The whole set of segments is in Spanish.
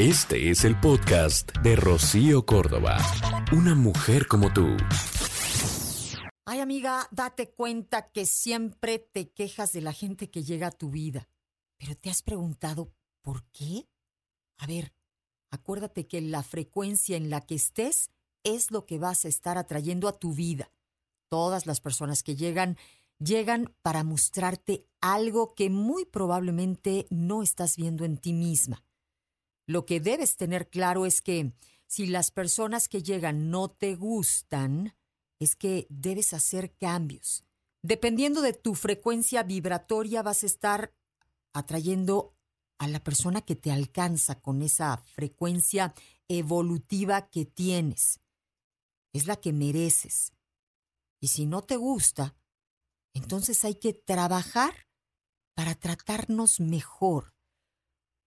Este es el podcast de Rocío Córdoba. Una mujer como tú. Ay, amiga, date cuenta que siempre te quejas de la gente que llega a tu vida. Pero te has preguntado, ¿por qué? A ver, acuérdate que la frecuencia en la que estés es lo que vas a estar atrayendo a tu vida. Todas las personas que llegan, llegan para mostrarte algo que muy probablemente no estás viendo en ti misma. Lo que debes tener claro es que si las personas que llegan no te gustan, es que debes hacer cambios. Dependiendo de tu frecuencia vibratoria vas a estar atrayendo a la persona que te alcanza con esa frecuencia evolutiva que tienes. Es la que mereces. Y si no te gusta, entonces hay que trabajar para tratarnos mejor,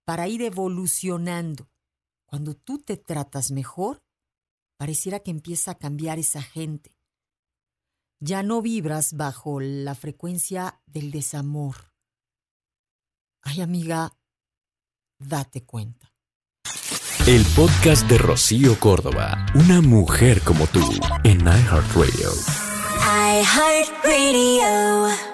para ir evolucionando. Cuando tú te tratas mejor, pareciera que empieza a cambiar esa gente. Ya no vibras bajo la frecuencia del desamor. Ay, amiga, date cuenta. El podcast de Rocío Córdoba. Una mujer como tú en iHeartRadio. iHeartRadio.